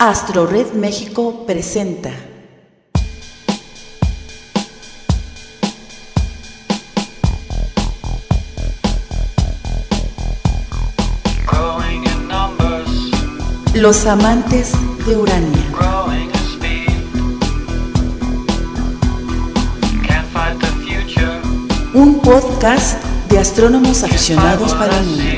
Astro Red México presenta. Los amantes de Urania. Un podcast de astrónomos aficionados para el mundo.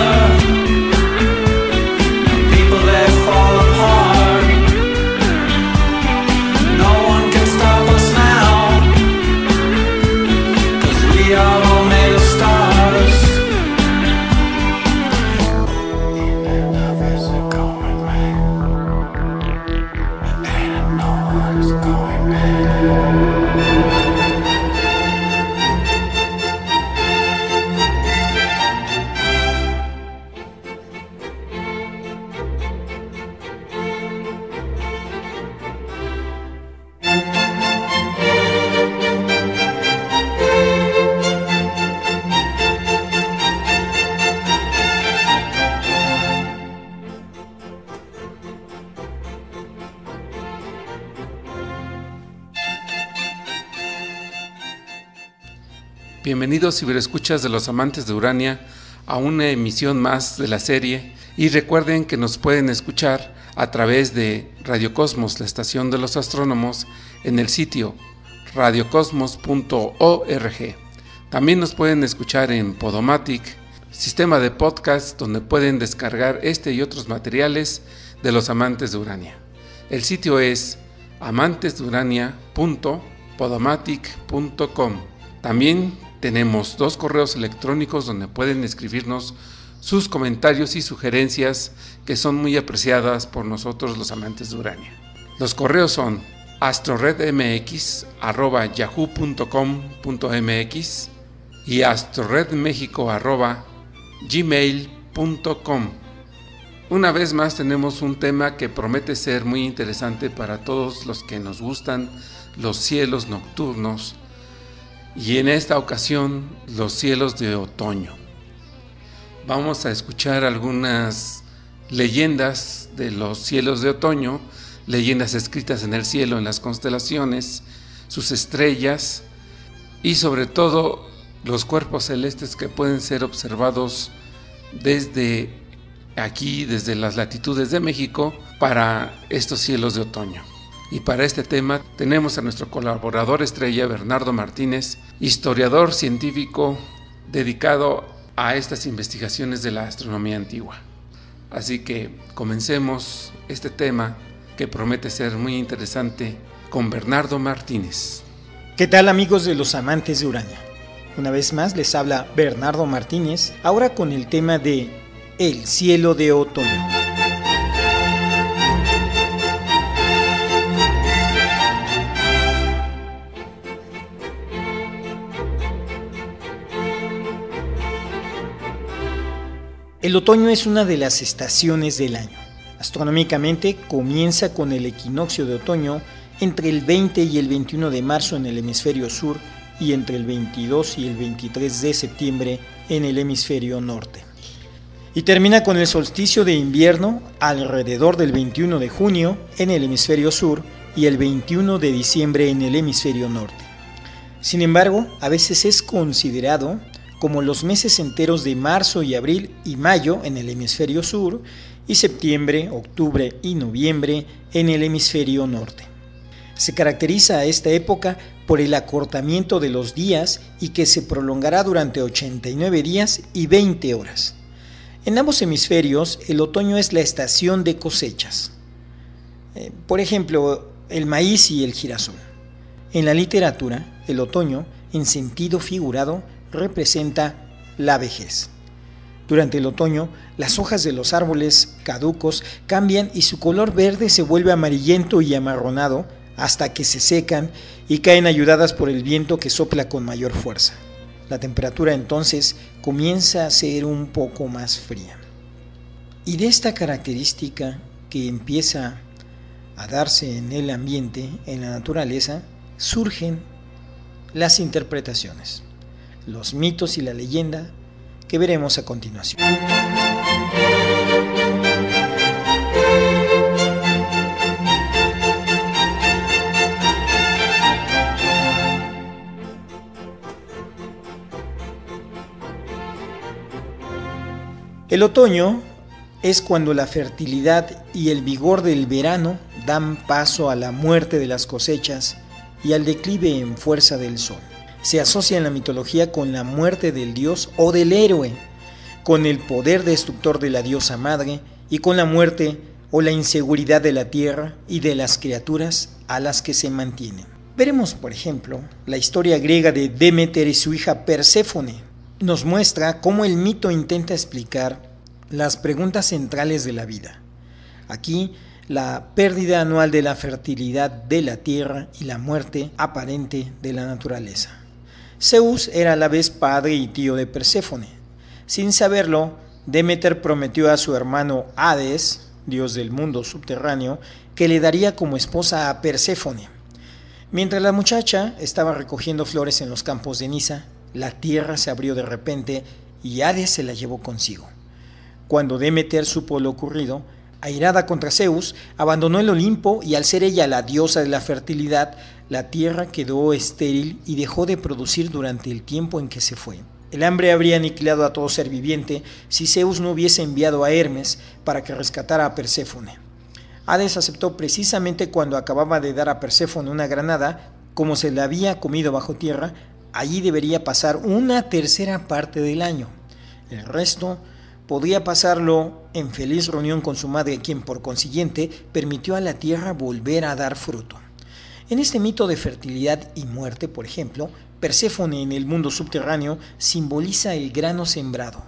Bienvenidos ciberescuchas de los amantes de Urania a una emisión más de la serie y recuerden que nos pueden escuchar a través de Radio Cosmos, la estación de los astrónomos, en el sitio radiocosmos.org. También nos pueden escuchar en Podomatic, sistema de podcast donde pueden descargar este y otros materiales de los amantes de Urania. El sitio es amantesdeurania.podomatic.com. También tenemos dos correos electrónicos donde pueden escribirnos sus comentarios y sugerencias que son muy apreciadas por nosotros los amantes de Urania. Los correos son astroredmx@yahoo.com.mx y astroredmexico@gmail.com. Una vez más tenemos un tema que promete ser muy interesante para todos los que nos gustan los cielos nocturnos y en esta ocasión los cielos de otoño. Vamos a escuchar algunas leyendas de los cielos de otoño, leyendas escritas en el cielo, en las constelaciones, sus estrellas y sobre todo los cuerpos celestes que pueden ser observados desde aquí, desde las latitudes de México, para estos cielos de otoño. Y para este tema tenemos a nuestro colaborador estrella, Bernardo Martínez, historiador científico dedicado a estas investigaciones de la astronomía antigua. Así que comencemos este tema que promete ser muy interesante con Bernardo Martínez. ¿Qué tal amigos de los amantes de Urania? Una vez más les habla Bernardo Martínez, ahora con el tema de El cielo de otoño. El otoño es una de las estaciones del año. Astronómicamente comienza con el equinoccio de otoño entre el 20 y el 21 de marzo en el hemisferio sur y entre el 22 y el 23 de septiembre en el hemisferio norte. Y termina con el solsticio de invierno alrededor del 21 de junio en el hemisferio sur y el 21 de diciembre en el hemisferio norte. Sin embargo, a veces es considerado como los meses enteros de marzo y abril y mayo en el hemisferio sur y septiembre, octubre y noviembre en el hemisferio norte. Se caracteriza a esta época por el acortamiento de los días y que se prolongará durante 89 días y 20 horas. En ambos hemisferios, el otoño es la estación de cosechas. Eh, por ejemplo, el maíz y el girasol. En la literatura, el otoño, en sentido figurado, representa la vejez. Durante el otoño, las hojas de los árboles caducos cambian y su color verde se vuelve amarillento y amarronado hasta que se secan y caen ayudadas por el viento que sopla con mayor fuerza. La temperatura entonces comienza a ser un poco más fría. Y de esta característica que empieza a darse en el ambiente, en la naturaleza, surgen las interpretaciones, los mitos y la leyenda que veremos a continuación. El otoño es cuando la fertilidad y el vigor del verano dan paso a la muerte de las cosechas y al declive en fuerza del sol. Se asocia en la mitología con la muerte del dios o del héroe, con el poder destructor de la diosa madre y con la muerte o la inseguridad de la tierra y de las criaturas a las que se mantienen. Veremos, por ejemplo, la historia griega de Demeter y su hija Perséfone. Nos muestra cómo el mito intenta explicar las preguntas centrales de la vida. Aquí la pérdida anual de la fertilidad de la tierra y la muerte aparente de la naturaleza. Zeus era a la vez padre y tío de Perséfone. Sin saberlo, Demeter prometió a su hermano Hades, dios del mundo subterráneo, que le daría como esposa a Perséfone. Mientras la muchacha estaba recogiendo flores en los campos de Nisa, la tierra se abrió de repente y Hades se la llevó consigo. Cuando Demeter supo lo ocurrido, airada contra Zeus, abandonó el Olimpo y al ser ella la diosa de la fertilidad, la tierra quedó estéril y dejó de producir durante el tiempo en que se fue. El hambre habría aniquilado a todo ser viviente si Zeus no hubiese enviado a Hermes para que rescatara a Perséfone. Hades aceptó precisamente cuando acababa de dar a Perséfone una granada, como se la había comido bajo tierra, allí debería pasar una tercera parte del año. El resto podría pasarlo en feliz reunión con su madre, quien por consiguiente permitió a la tierra volver a dar fruto. En este mito de fertilidad y muerte, por ejemplo, Perséfone en el mundo subterráneo simboliza el grano sembrado.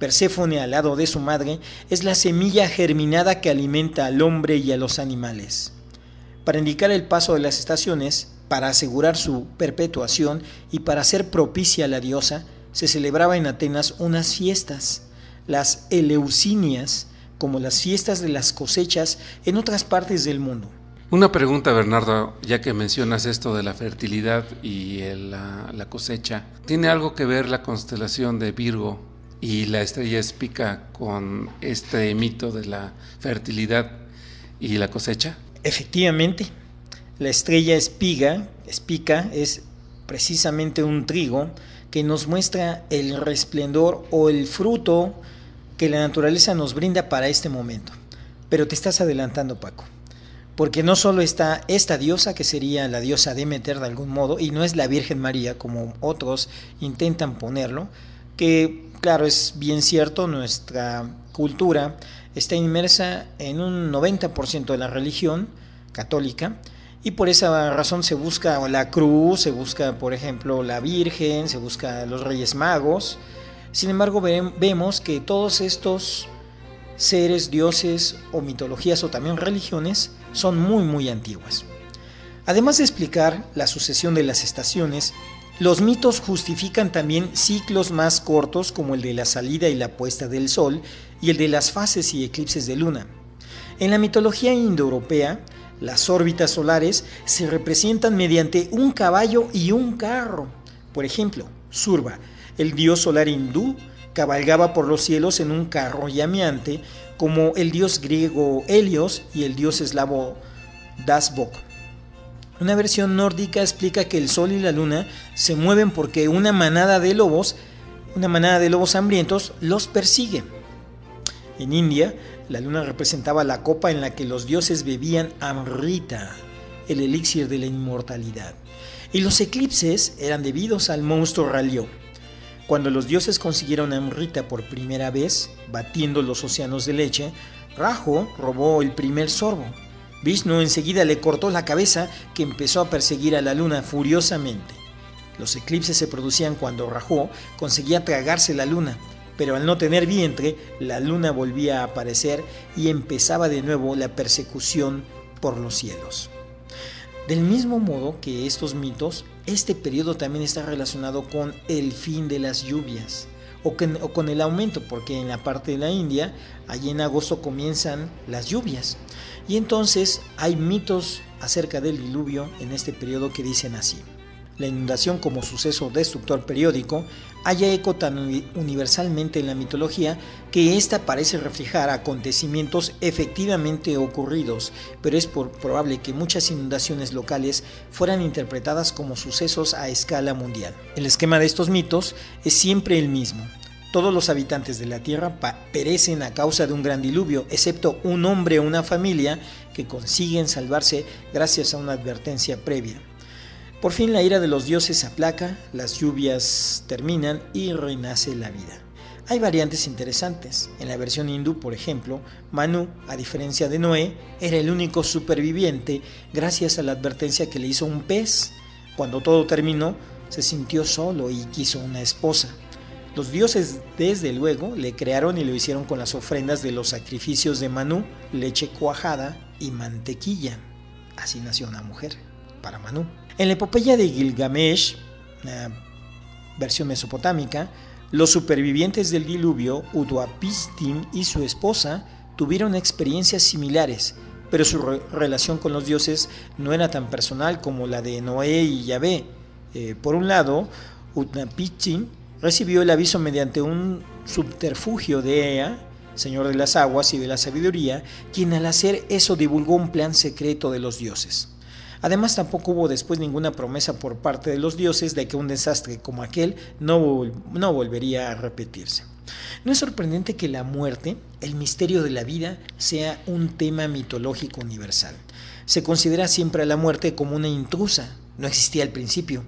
Perséfone al lado de su madre es la semilla germinada que alimenta al hombre y a los animales. Para indicar el paso de las estaciones, para asegurar su perpetuación y para hacer propicia a la diosa, se celebraba en Atenas unas fiestas las Eleusinias como las fiestas de las cosechas en otras partes del mundo. Una pregunta, Bernardo, ya que mencionas esto de la fertilidad y la, la, cosecha, ¿tiene algo que ver la constelación de Virgo y la estrella espica con este mito de la fertilidad y la cosecha? Efectivamente, la estrella espiga, espica, es precisamente un trigo que nos muestra el resplendor o el fruto que la naturaleza nos brinda para este momento. Pero te estás adelantando, Paco. Porque no solo está esta diosa, que sería la diosa Demeter de algún modo, y no es la Virgen María, como otros intentan ponerlo, que claro, es bien cierto, nuestra cultura está inmersa en un 90% de la religión católica, y por esa razón se busca la cruz, se busca, por ejemplo, la Virgen, se busca los Reyes Magos, sin embargo, vemos que todos estos seres, dioses o mitologías o también religiones son muy muy antiguas. Además de explicar la sucesión de las estaciones, los mitos justifican también ciclos más cortos como el de la salida y la puesta del sol y el de las fases y eclipses de luna. En la mitología indoeuropea, las órbitas solares se representan mediante un caballo y un carro. Por ejemplo, Surba, el dios solar hindú cabalgaba por los cielos en un carro llameante, como el dios griego Helios y el dios eslavo Dasbok. Una versión nórdica explica que el sol y la luna se mueven porque una manada de lobos, una manada de lobos hambrientos, los persigue. En India, la luna representaba la copa en la que los dioses bebían amrita, el elixir de la inmortalidad. Y los eclipses eran debidos al monstruo Ralió. Cuando los dioses consiguieron a Amrita por primera vez, batiendo los océanos de leche, Rajo robó el primer sorbo. Vishnu enseguida le cortó la cabeza que empezó a perseguir a la luna furiosamente. Los eclipses se producían cuando Rajo conseguía tragarse la luna, pero al no tener vientre, la luna volvía a aparecer y empezaba de nuevo la persecución por los cielos. Del mismo modo que estos mitos, este periodo también está relacionado con el fin de las lluvias o con, el aumento, porque en la parte de la India, allí en agosto comienzan las lluvias. Y entonces hay mitos acerca del diluvio en este periodo que dicen así. La inundación como suceso destructor periódico haya eco tan universalmente en la mitología que ésta parece reflejar acontecimientos efectivamente ocurridos, pero es por probable que muchas inundaciones locales fueran interpretadas como sucesos a escala mundial. El esquema de estos mitos es siempre el mismo. Todos los habitantes de la Tierra perecen a causa de un gran diluvio, excepto un hombre o una familia que consiguen salvarse gracias a una advertencia previa. Por fin la ira de los dioses aplaca, las lluvias terminan y renace la vida. Hay variantes interesantes. En la versión hindú, por ejemplo, Manu, a diferencia de Noé, era el único superviviente gracias a la advertencia que le hizo un pez. Cuando todo terminó, se sintió solo y quiso una esposa. Los dioses, desde luego, le crearon y lo hicieron con las ofrendas de los sacrificios de Manu, leche cuajada y mantequilla. Así nació una mujer, para Manu. En la epopeya de Gilgamesh, una versión mesopotámica, los supervivientes del diluvio, Utuapistim y su esposa, tuvieron experiencias similares, pero su re relación con los dioses no era tan personal como la de Noé y Yahvé. Eh, por un lado, Utnapishtim recibió el aviso mediante un subterfugio de Ea, señor de las aguas y de la sabiduría, quien al hacer eso divulgó un plan secreto de los dioses. Además, tampoco hubo después ninguna promesa por parte de los dioses de que un desastre como aquel no, no volvería a repetirse. No es sorprendente que la muerte, el misterio de la vida, sea un tema mitológico universal. Se considera siempre a la muerte como una intrusa, no existía al principio.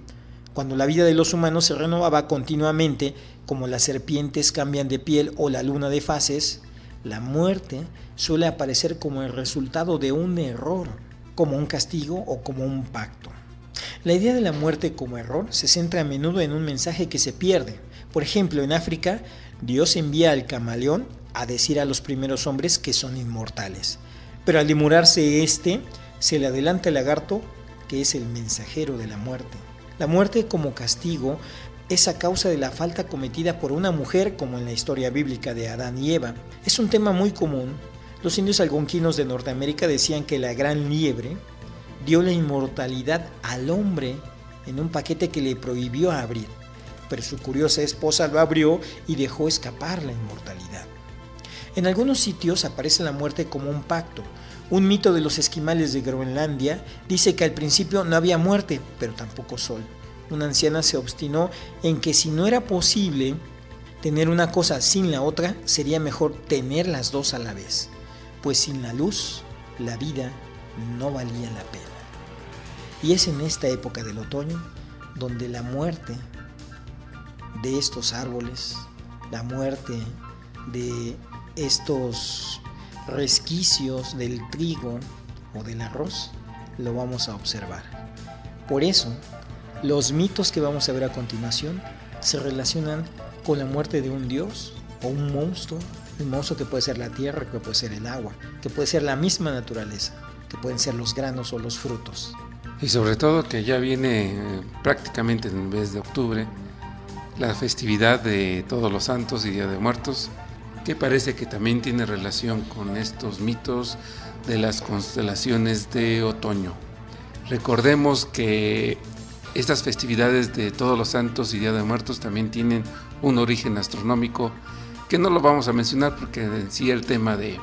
Cuando la vida de los humanos se renovaba continuamente, como las serpientes cambian de piel o la luna de fases, la muerte suele aparecer como el resultado de un error como un castigo o como un pacto. La idea de la muerte como error se centra a menudo en un mensaje que se pierde. Por ejemplo, en África, Dios envía al camaleón a decir a los primeros hombres que son inmortales. Pero al demorarse éste, se le adelanta el lagarto, que es el mensajero de la muerte. La muerte como castigo es a causa de la falta cometida por una mujer, como en la historia bíblica de Adán y Eva. Es un tema muy común los indios algonquinos de Norteamérica decían que la gran liebre dio la inmortalidad al hombre en un paquete que le prohibió abrir, pero su curiosa esposa lo abrió y dejó escapar la inmortalidad. En algunos sitios aparece la muerte como un pacto. Un mito de los esquimales de Groenlandia dice que al principio no había muerte, pero tampoco sol. Una anciana se obstinó en que si no era posible tener una cosa sin la otra, sería mejor tener las dos a la vez pues sin la luz la vida no valía la pena. Y es en esta época del otoño donde la muerte de estos árboles, la muerte de estos resquicios del trigo o del arroz, lo vamos a observar. Por eso, los mitos que vamos a ver a continuación se relacionan con la muerte de un dios o un monstruo un monstruo que puede ser la tierra, que puede ser el agua, que puede ser la misma naturaleza, que pueden ser los granos o los frutos. Y sobre todo que ya viene eh, prácticamente en el mes de octubre la festividad de Todos los Santos y Día de Muertos, que parece que también tiene relación con estos mitos de las constelaciones de otoño. Recordemos que estas festividades de Todos los Santos y Día de Muertos también tienen un origen astronómico que no lo vamos a mencionar porque en sí el tema de,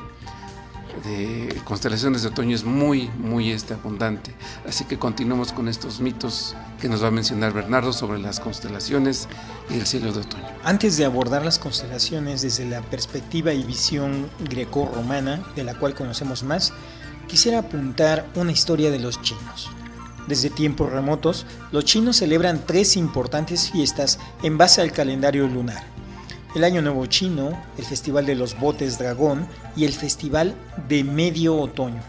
constelaciones de otoño es muy, muy este, abundante. Así que continuamos con estos mitos que nos va a mencionar Bernardo sobre las constelaciones y el cielo de otoño. Antes de abordar las constelaciones desde la perspectiva y visión greco-romana, de la cual conocemos más, quisiera apuntar una historia de los chinos. Desde tiempos remotos, los chinos celebran tres importantes fiestas en base al calendario lunar el Año Nuevo Chino, el Festival de los Botes Dragón y el Festival de Medio Otoño.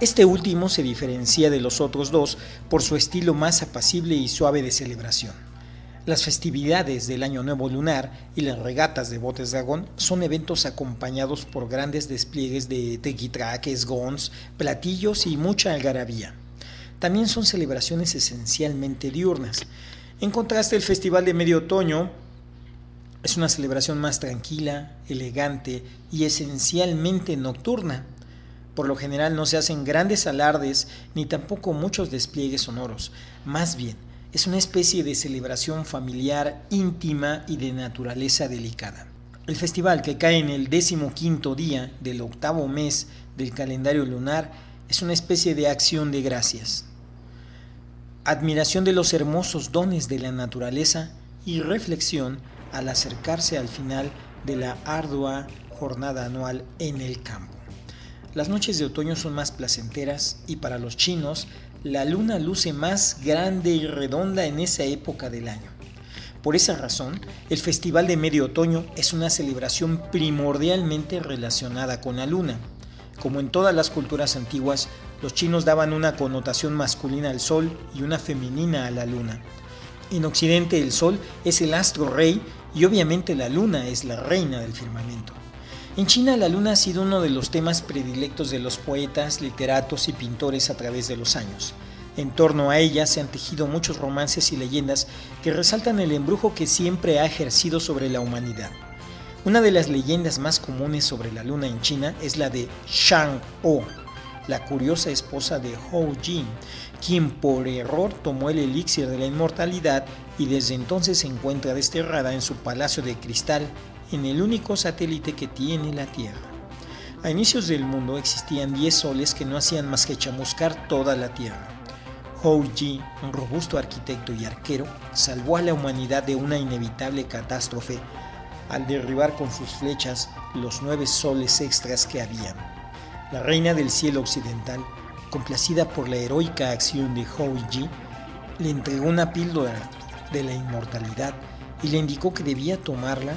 Este último se diferencia de los otros dos por su estilo más apacible y suave de celebración. Las festividades del Año Nuevo Lunar y las regatas de botes dragón son eventos acompañados por grandes despliegues de tequitraques, gons, platillos y mucha algarabía. también son celebraciones esencialmente diurnas. En contraste, el Festival de Medio Otoño es una celebración más tranquila, elegante y esencialmente nocturna. Por lo general no se hacen grandes alardes ni tampoco muchos despliegues sonoros. Más bien, es una especie de celebración familiar íntima y de naturaleza delicada. El festival, que cae en el quinto día del octavo mes del calendario lunar, es una especie de acción de gracias. Admiración de los hermosos dones de la naturaleza y reflexión al acercarse al final de la ardua jornada anual en el campo. Las noches de otoño son más placenteras y para los chinos la luna luce más grande y redonda en esa época del año. Por esa razón, el Festival de Medio Otoño es una celebración primordialmente relacionada con la luna. Como en todas las culturas antiguas, los chinos daban una connotación masculina al sol y una femenina a la luna. En Occidente el sol es el astro rey y obviamente la luna es la reina del firmamento. En China la luna ha sido uno de los temas predilectos de los poetas, literatos y pintores a través de los años. En torno a ella se han tejido muchos romances y leyendas que resaltan el embrujo que siempre ha ejercido sobre la humanidad. Una de las leyendas más comunes sobre la luna en China es la de Shang-O, la curiosa esposa de Hou Jin, quien por error tomó el elixir de la inmortalidad y desde entonces se encuentra desterrada en su palacio de cristal en el único satélite que tiene la Tierra. A inicios del mundo existían 10 soles que no hacían más que chamuscar toda la Tierra. Hou Ji, un robusto arquitecto y arquero, salvó a la humanidad de una inevitable catástrofe al derribar con sus flechas los nueve soles extras que había. La reina del cielo occidental, complacida por la heroica acción de Hou Ji, le entregó una píldora de la inmortalidad y le indicó que debía tomarla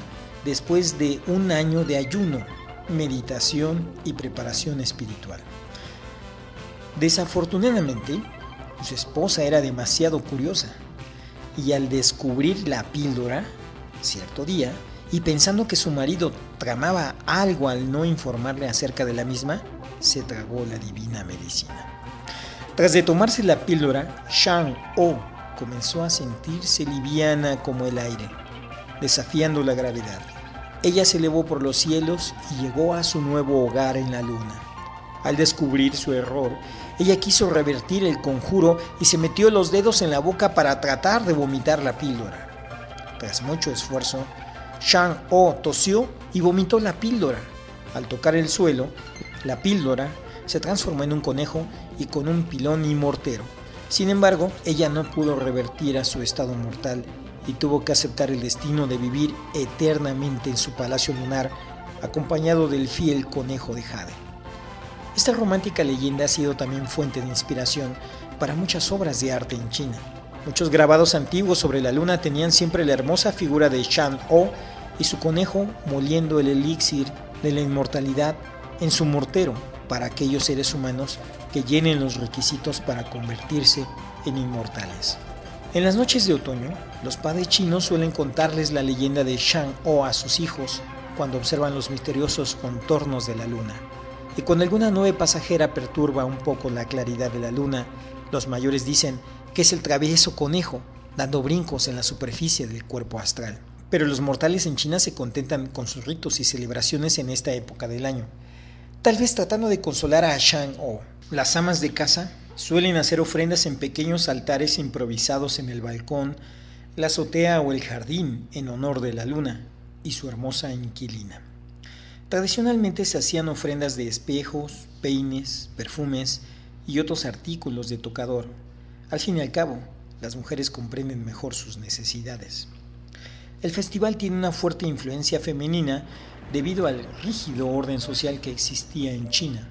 después de un año de ayuno, meditación y preparación espiritual. Desafortunadamente, su esposa era demasiado curiosa y al descubrir la píldora, cierto día, y pensando que su marido tramaba algo al no informarle acerca de la misma, se tragó la divina medicina. Tras de tomarse la píldora, Shang-O comenzó a sentirse liviana como el aire, desafiando la gravedad. Ella se elevó por los cielos y llegó a su nuevo hogar en la luna. Al descubrir su error, ella quiso revertir el conjuro y se metió los dedos en la boca para tratar de vomitar la píldora. Tras mucho esfuerzo, Shang-O tosió y vomitó la píldora. Al tocar el suelo, la píldora se transformó en un conejo y con un pilón y mortero. Sin embargo, ella no pudo revertir a su estado mortal y tuvo que aceptar el destino de vivir eternamente en su palacio lunar acompañado del fiel conejo de Jade. Esta romántica leyenda ha sido también fuente de inspiración para muchas obras de arte en China. Muchos grabados antiguos sobre la luna tenían siempre la hermosa figura de Shang-O y su conejo moliendo el elixir de la inmortalidad en su mortero para aquellos seres humanos que llenen los requisitos para convertirse en inmortales. En las noches de otoño, los padres chinos suelen contarles la leyenda de Shang-O a sus hijos cuando observan los misteriosos contornos de la luna. Y cuando alguna nube pasajera perturba un poco la claridad de la luna, los mayores dicen que es el travieso conejo dando brincos en la superficie del cuerpo astral. Pero los mortales en China se contentan con sus ritos y celebraciones en esta época del año, tal vez tratando de consolar a Shang-O. Las amas de casa Suelen hacer ofrendas en pequeños altares improvisados en el balcón, la azotea o el jardín en honor de la luna y su hermosa inquilina. Tradicionalmente se hacían ofrendas de espejos, peines, perfumes y otros artículos de tocador. Al fin y al cabo, las mujeres comprenden mejor sus necesidades. El festival tiene una fuerte influencia femenina debido al rígido orden social que existía en China.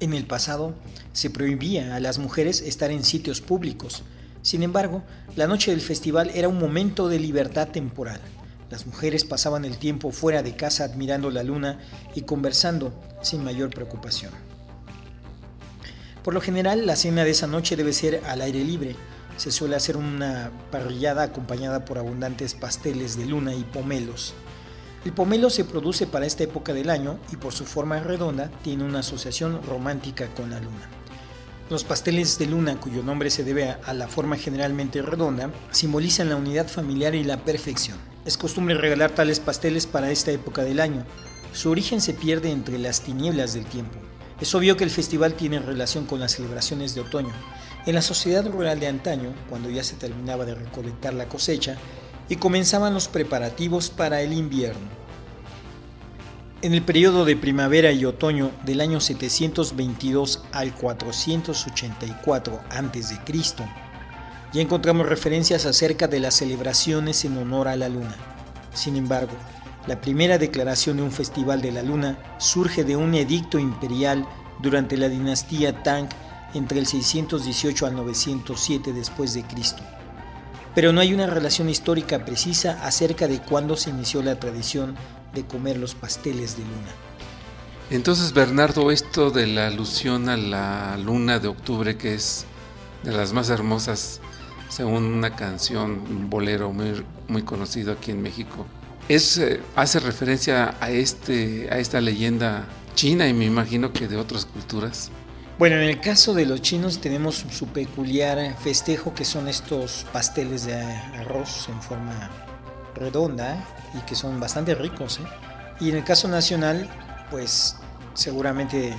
En el pasado se prohibía a las mujeres estar en sitios públicos. Sin embargo, la noche del festival era un momento de libertad temporal. Las mujeres pasaban el tiempo fuera de casa admirando la luna y conversando sin mayor preocupación. Por lo general, la cena de esa noche debe ser al aire libre. Se suele hacer una parrillada acompañada por abundantes pasteles de luna y pomelos. El pomelo se produce para esta época del año y por su forma redonda tiene una asociación romántica con la luna. Los pasteles de luna, cuyo nombre se debe a la forma generalmente redonda, simbolizan la unidad familiar y la perfección. Es costumbre regalar tales pasteles para esta época del año. Su origen se pierde entre las tinieblas del tiempo. Es obvio que el festival tiene relación con las celebraciones de otoño. En la sociedad rural de antaño, cuando ya se terminaba de recolectar la cosecha y comenzaban los preparativos para el invierno. En el periodo de primavera y otoño del año 722 al 484 a.C., ya encontramos referencias acerca de las celebraciones en honor a la luna. Sin embargo, la primera declaración de un festival de la luna surge de un edicto imperial durante la dinastía Tang entre el 618 al 907 después de Cristo. Pero no hay una relación histórica precisa acerca de cuándo se inició la tradición de comer los pasteles de luna. Entonces, Bernardo, esto de la alusión a la luna de octubre, que es de las más hermosas, según una canción, un bolero muy, muy conocido aquí en México, es, eh, hace referencia a, este, a esta leyenda china y me imagino que de otras culturas. Bueno, en el caso de los chinos tenemos su peculiar festejo que son estos pasteles de arroz en forma redonda y que son bastante ricos. ¿eh? Y en el caso nacional, pues seguramente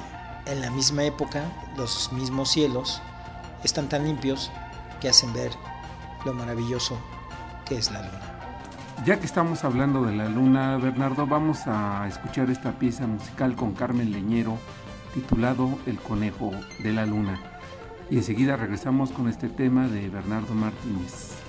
en la misma época los mismos cielos están tan limpios que hacen ver lo maravilloso que es la luna. Ya que estamos hablando de la luna, Bernardo, vamos a escuchar esta pieza musical con Carmen Leñero titulado El conejo de la luna. Y enseguida regresamos con este tema de Bernardo Martínez.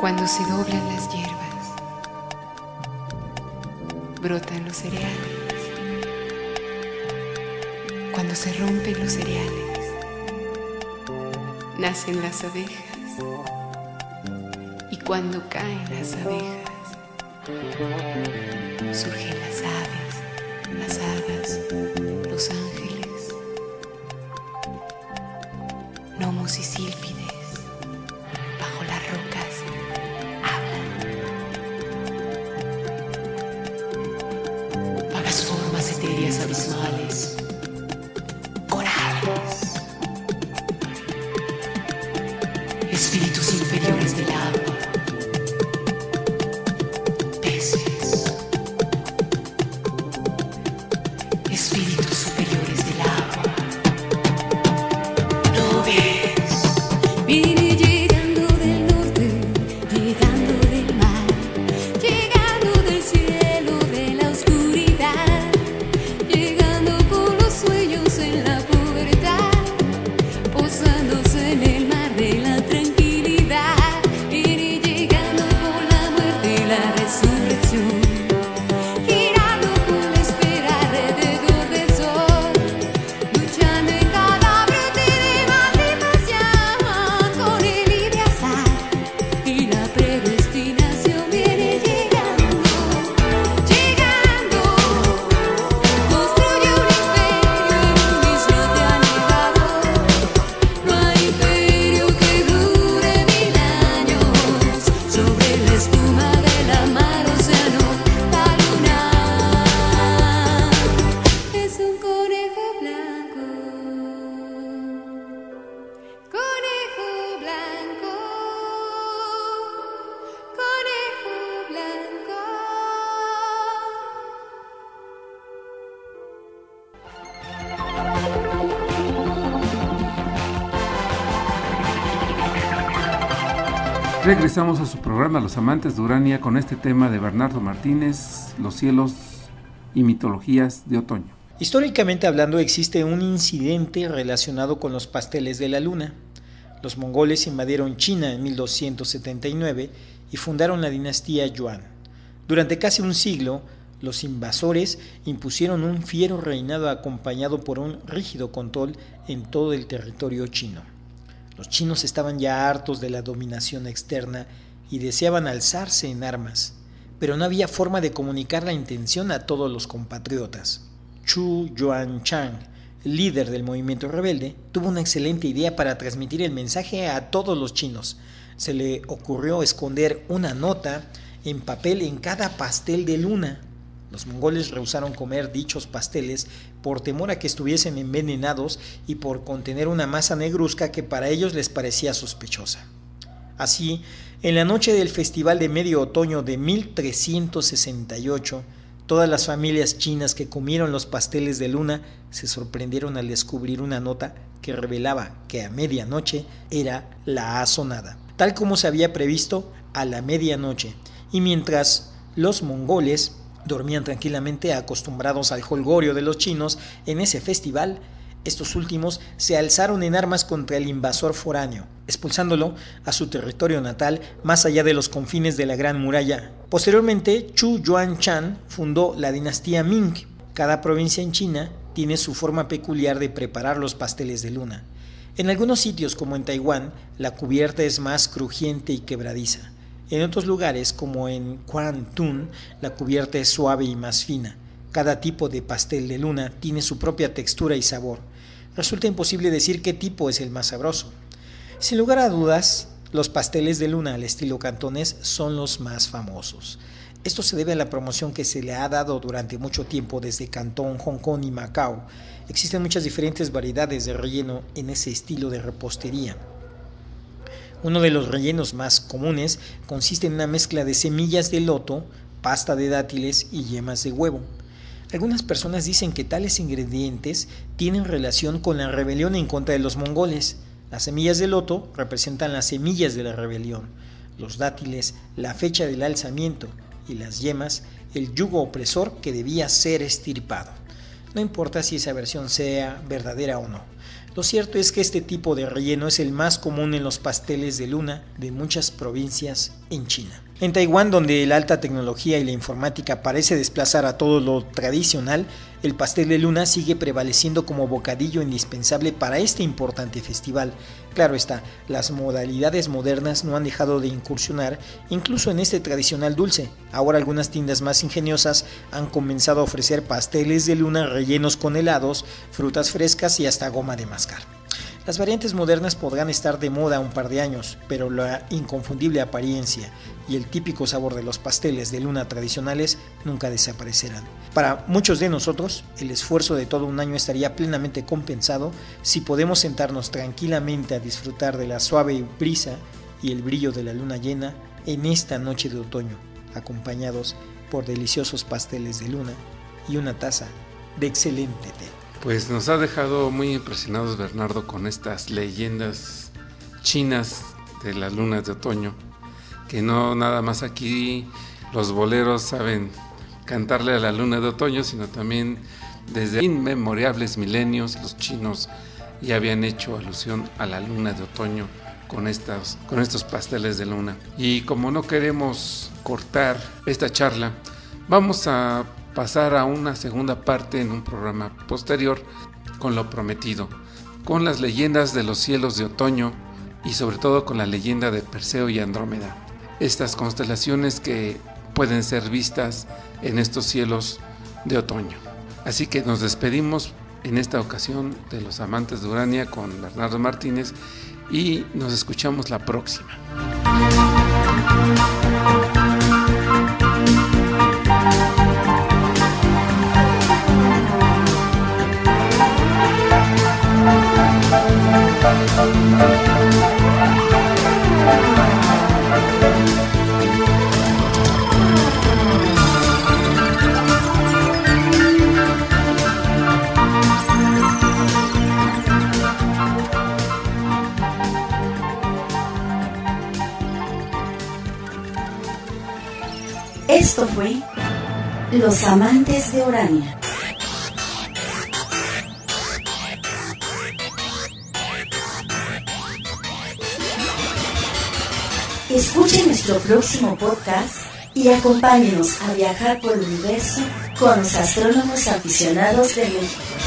Cuando se doblan las hierbas, brotan los cereales. Cuando se rompen los cereales, nacen las abejas. Y cuando caen las abejas, surgen las aves, las hadas, los ángeles, gnomos y sílfides. Regresamos a su programa Los Amantes de Urania con este tema de Bernardo Martínez, Los cielos y mitologías de otoño. Históricamente hablando existe un incidente relacionado con los pasteles de la luna. Los mongoles invadieron China en 1279 y fundaron la dinastía Yuan. Durante casi un siglo, los invasores impusieron un fiero reinado acompañado por un rígido control en todo el territorio chino. Los chinos estaban ya hartos de la dominación externa y deseaban alzarse en armas, pero no había forma de comunicar la intención a todos los compatriotas. Chu Yuanchang, líder del movimiento rebelde, tuvo una excelente idea para transmitir el mensaje a todos los chinos. Se le ocurrió esconder una nota en papel en cada pastel de luna. Los mongoles rehusaron comer dichos pasteles por temor a que estuviesen envenenados y por contener una masa negruzca que para ellos les parecía sospechosa. Así, en la noche del festival de medio otoño de 1368, todas las familias chinas que comieron los pasteles de luna se sorprendieron al descubrir una nota que revelaba que a medianoche era la asonada, tal como se había previsto a la medianoche, y mientras los mongoles dormían tranquilamente acostumbrados al holgorio de los chinos en ese festival, estos últimos se alzaron en armas contra el invasor foráneo, expulsándolo a su territorio natal más allá de los confines de la Gran Muralla. Posteriormente, Chu Yuanchan fundó la dinastía Ming. Cada provincia en China tiene su forma peculiar de preparar los pasteles de luna. En algunos sitios, como en Taiwán, la cubierta es más crujiente y quebradiza. En otros lugares, como en Kwantung, la cubierta es suave y más fina. Cada tipo de pastel de luna tiene su propia textura y sabor. Resulta imposible decir qué tipo es el más sabroso. Sin lugar a dudas, los pasteles de luna al estilo cantonés son los más famosos. Esto se debe a la promoción que se le ha dado durante mucho tiempo desde Cantón, Hong Kong y Macao. Existen muchas diferentes variedades de relleno en ese estilo de repostería. Uno de los rellenos más comunes consiste en una mezcla de semillas de loto, pasta de dátiles y yemas de huevo. Algunas personas dicen que tales ingredientes tienen relación con la rebelión en contra de los mongoles. Las semillas de loto representan las semillas de la rebelión, los dátiles la fecha del alzamiento y las yemas el yugo opresor que debía ser estirpado. No importa si esa versión sea verdadera o no. Lo cierto es que este tipo de relleno es el más común en los pasteles de luna de muchas provincias en China. En Taiwán, donde la alta tecnología y la informática parece desplazar a todo lo tradicional, el pastel de luna sigue prevaleciendo como bocadillo indispensable para este importante festival. Claro está, las modalidades modernas no han dejado de incursionar incluso en este tradicional dulce. Ahora algunas tiendas más ingeniosas han comenzado a ofrecer pasteles de luna rellenos con helados, frutas frescas y hasta goma de mascar. Las variantes modernas podrán estar de moda un par de años, pero la inconfundible apariencia y el típico sabor de los pasteles de luna tradicionales nunca desaparecerán. Para muchos de nosotros, el esfuerzo de todo un año estaría plenamente compensado si podemos sentarnos tranquilamente a disfrutar de la suave brisa y el brillo de la luna llena en esta noche de otoño, acompañados por deliciosos pasteles de luna y una taza de excelente té. Pues nos ha dejado muy impresionados Bernardo con estas leyendas chinas de las lunas de otoño, que no nada más aquí los boleros saben cantarle a la luna de otoño, sino también desde inmemorables milenios los chinos ya habían hecho alusión a la luna de otoño con, estas, con estos pasteles de luna. Y como no queremos cortar esta charla, vamos a pasar a una segunda parte en un programa posterior con lo prometido, con las leyendas de los cielos de otoño y sobre todo con la leyenda de Perseo y Andrómeda. Estas constelaciones que pueden ser vistas en estos cielos de otoño. Así que nos despedimos en esta ocasión de los amantes de Urania con Bernardo Martínez y nos escuchamos la próxima. Esto fue Los Amantes de Urania. Escuche nuestro próximo podcast y acompáñenos a viajar por el universo con los astrónomos aficionados de México.